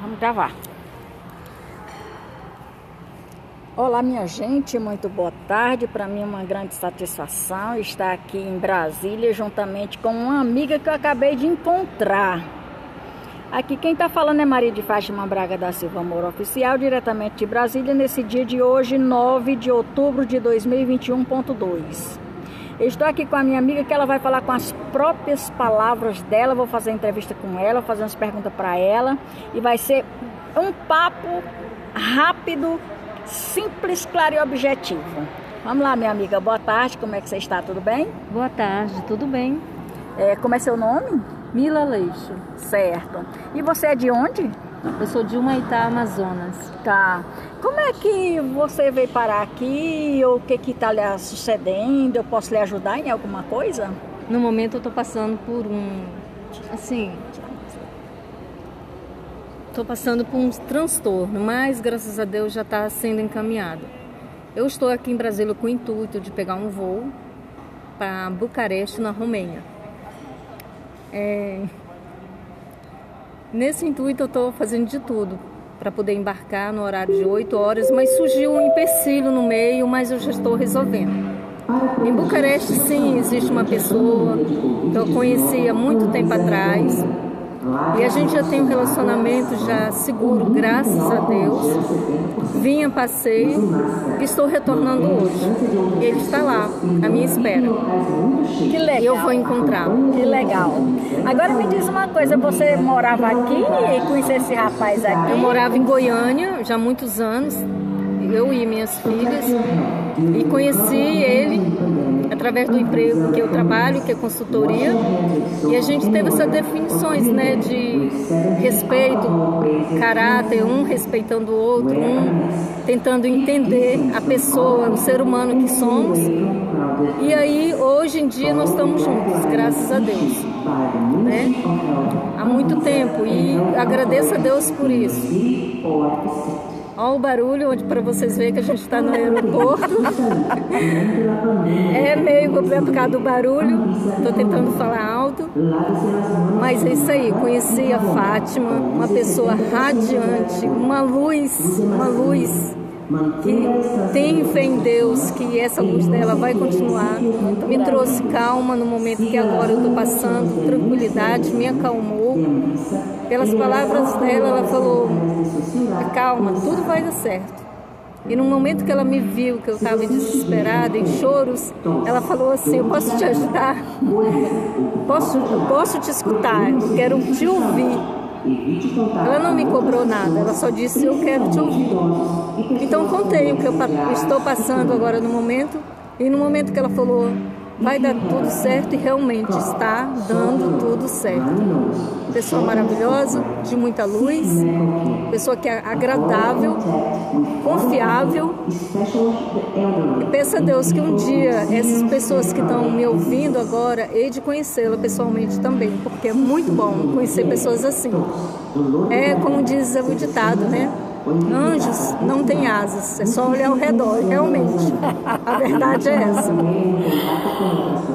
Vamos gravar. Olá, minha gente, muito boa tarde. Para mim é uma grande satisfação estar aqui em Brasília juntamente com uma amiga que eu acabei de encontrar. Aqui quem está falando é Maria de Fátima Braga da Silva Amor Oficial, diretamente de Brasília, nesse dia de hoje, 9 de outubro de 2021.2. Estou aqui com a minha amiga que ela vai falar com as próprias palavras dela. Vou fazer entrevista com ela, fazer umas perguntas para ela e vai ser um papo rápido, simples, claro e objetivo. Vamos lá, minha amiga. Boa tarde. Como é que você está? Tudo bem? Boa tarde. Tudo bem? É, como é seu nome? Mila Leixo. Certo. E você é de onde? Eu sou de Humaitá, Amazonas. Tá. Como é que você veio parar aqui? O que que tá lhe sucedendo? Eu posso lhe ajudar em alguma coisa? No momento eu tô passando por um, assim, tô passando por um transtorno, mas graças a Deus já está sendo encaminhado. Eu estou aqui em Brasília com o intuito de pegar um voo para Bucareste, na Romênia. É... Nesse intuito eu estou fazendo de tudo para poder embarcar no horário de 8 horas, mas surgiu um empecilho no meio, mas eu já estou resolvendo. Em Bucareste, sim, existe uma pessoa que eu conheci há muito tempo atrás e a gente já tem um relacionamento já seguro, graças a Deus. Vinha passeio e estou retornando hoje. Ele está lá, à minha espera. Que legal. E eu vou encontrá-lo. Que legal. Agora me diz uma coisa, você morava aqui e conheceu esse rapaz aqui? Eu morava em Goiânia já há muitos anos, eu e minhas filhas, e conheci ele através do emprego que eu trabalho, que é consultoria, e a gente teve essas definições, né, de respeito, caráter, um respeitando o outro, um tentando entender a pessoa, o ser humano que somos. E aí, hoje em dia, nós estamos juntos, graças a Deus, né? Há muito tempo e agradeço a Deus por isso. Olha o barulho, para vocês verem que a gente está no aeroporto. é meio por causa do barulho. Estou tentando falar alto. Mas é isso aí. Conheci a Fátima, uma pessoa radiante, uma luz, uma luz que tem fé em Deus, que essa luz dela vai continuar. Me trouxe calma no momento que agora eu estou passando, tranquilidade, me acalmou. Pelas palavras dela, ela falou: calma, tudo vai dar certo. E no momento que ela me viu, que eu estava desesperada, em choros, ela falou assim: Eu posso te ajudar? Posso, posso te escutar? Quero te ouvir. Ela não me cobrou nada, ela só disse: Eu quero te ouvir. Então contei o que eu estou passando agora no momento. E no momento que ela falou: vai dar tudo certo e realmente está dando tudo certo. Pessoa maravilhosa, de muita luz, pessoa que é agradável, confiável. E peça a Deus que um dia essas pessoas que estão me ouvindo agora, hei de conhecê-la pessoalmente também, porque é muito bom conhecer pessoas assim. É como diz o ditado, né? Anjos não têm asas, é só olhar ao redor, realmente. A verdade é essa.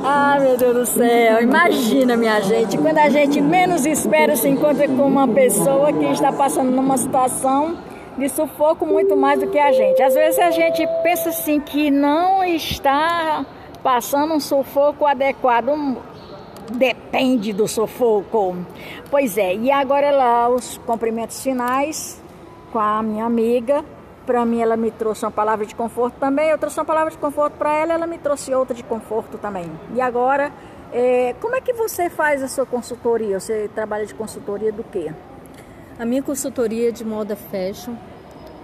Ah, meu Deus do céu, imagina, minha gente, quando a gente menos espera se encontra com uma pessoa que está passando numa situação de sufoco muito mais do que a gente. Às vezes a gente pensa assim que não está passando um sufoco adequado, depende do sufoco. Pois é, e agora lá os cumprimentos finais com a minha amiga. Para mim, ela me trouxe uma palavra de conforto também. Eu trouxe uma palavra de conforto para ela, ela me trouxe outra de conforto também. E agora, é, como é que você faz a sua consultoria? Você trabalha de consultoria do quê? A minha consultoria é de moda fashion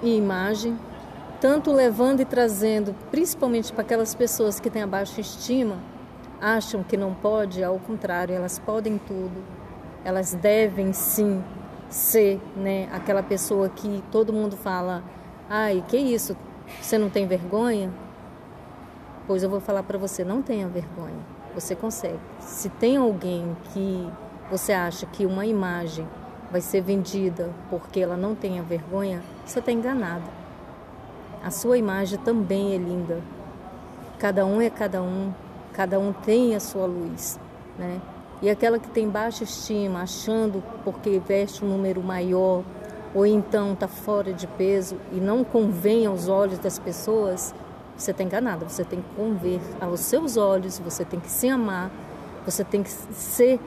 e imagem, tanto levando e trazendo, principalmente para aquelas pessoas que têm a baixa estima, acham que não pode, ao contrário, elas podem tudo, elas devem sim ser né, aquela pessoa que todo mundo fala: ai, que isso? Você não tem vergonha? Pois eu vou falar para você: não tenha vergonha. Você consegue. Se tem alguém que você acha que uma imagem vai ser vendida porque ela não tenha vergonha, você está enganado. A sua imagem também é linda. Cada um é cada um, cada um tem a sua luz, né? E aquela que tem baixa estima, achando porque veste um número maior, ou então está fora de peso e não convém aos olhos das pessoas, você está enganada. Você tem que conver aos seus olhos, você tem que se amar, você tem que ser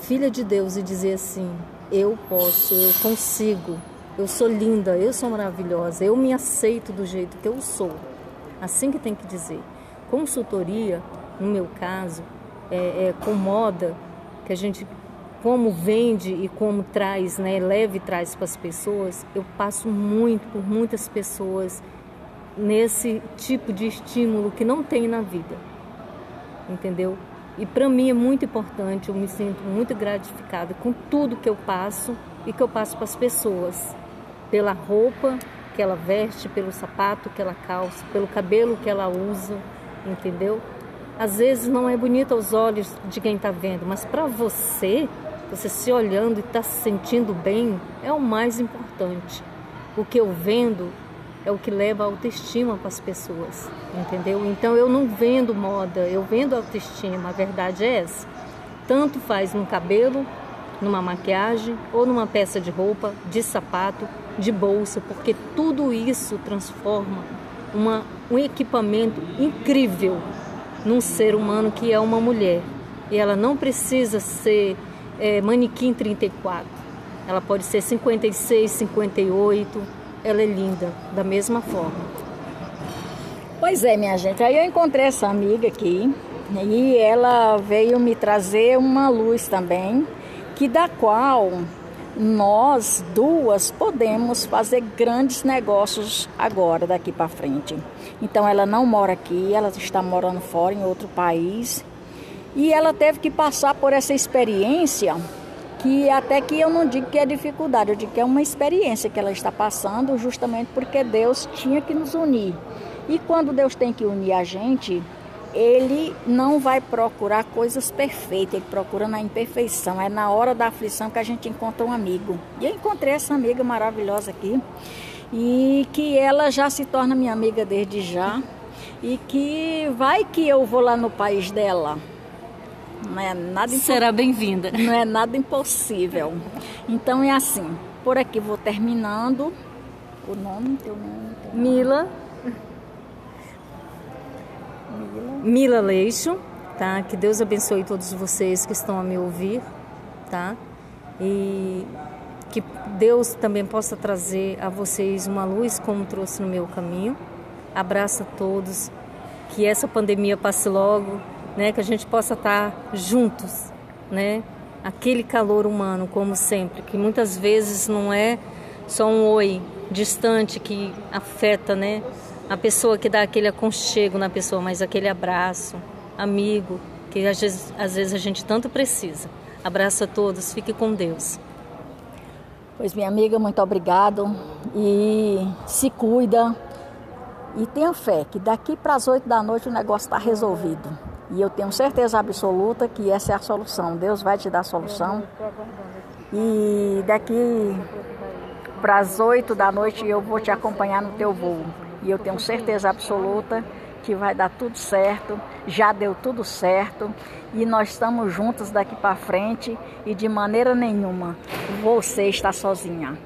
filha de Deus e dizer assim: eu posso, eu consigo, eu sou linda, eu sou maravilhosa, eu me aceito do jeito que eu sou. Assim que tem que dizer. Consultoria, no meu caso, é, é com moda, que a gente como vende e como traz, né, leve e traz para as pessoas, eu passo muito por muitas pessoas nesse tipo de estímulo que não tem na vida. Entendeu? E para mim é muito importante, eu me sinto muito gratificada com tudo que eu passo e que eu passo para as pessoas. Pela roupa que ela veste, pelo sapato que ela calça, pelo cabelo que ela usa, entendeu? Às vezes não é bonito aos olhos de quem está vendo, mas para você você se olhando e está se sentindo bem é o mais importante. O que eu vendo é o que leva a autoestima para as pessoas, entendeu? Então eu não vendo moda, eu vendo autoestima, a verdade é essa. Tanto faz no cabelo, numa maquiagem ou numa peça de roupa, de sapato, de bolsa, porque tudo isso transforma uma, um equipamento incrível num ser humano que é uma mulher. E ela não precisa ser é, manequim 34. Ela pode ser 56, 58. Ela é linda, da mesma forma. Pois é, minha gente. Aí eu encontrei essa amiga aqui e ela veio me trazer uma luz também, que da qual nós duas podemos fazer grandes negócios agora, daqui para frente. Então ela não mora aqui, ela está morando fora em outro país e ela teve que passar por essa experiência, que até que eu não digo que é dificuldade, eu digo que é uma experiência que ela está passando, justamente porque Deus tinha que nos unir. E quando Deus tem que unir a gente, ele não vai procurar coisas perfeitas, ele procura na imperfeição. É na hora da aflição que a gente encontra um amigo. E eu encontrei essa amiga maravilhosa aqui, e que ela já se torna minha amiga desde já, e que vai que eu vou lá no país dela não é nada Será bem-vinda. Não é nada impossível. Então é assim, por aqui vou terminando. O nome, teu nome? Teu nome. Mila. Mila. Leixo, tá? Que Deus abençoe todos vocês que estão a me ouvir, tá? E que Deus também possa trazer a vocês uma luz como trouxe no meu caminho. Abraço a todos. Que essa pandemia passe logo né, que a gente possa estar juntos, né? Aquele calor humano, como sempre, que muitas vezes não é só um oi distante que afeta, né? A pessoa que dá aquele aconchego na pessoa, mas aquele abraço, amigo, que às vezes, às vezes a gente tanto precisa. Abraço a todos, fique com Deus. Pois minha amiga, muito obrigado e se cuida e tenha fé que daqui para as oito da noite o negócio está resolvido. E eu tenho certeza absoluta que essa é a solução. Deus vai te dar a solução. E daqui para as oito da noite eu vou te acompanhar no teu voo. E eu tenho certeza absoluta que vai dar tudo certo. Já deu tudo certo. E nós estamos juntos daqui para frente. E de maneira nenhuma você está sozinha.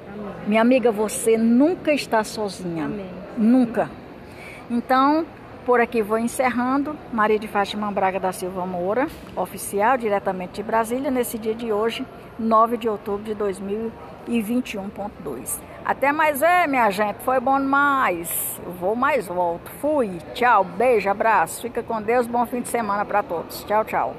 Minha amiga, você nunca está sozinha. Nunca. Então, por aqui vou encerrando. Maria de Fátima Braga da Silva Moura, oficial, diretamente de Brasília, nesse dia de hoje, 9 de outubro de 2021.2. Até mais é, minha gente. Foi bom demais. Eu vou mais volto. Fui. Tchau. Beijo, abraço. Fica com Deus. Bom fim de semana para todos. Tchau, tchau.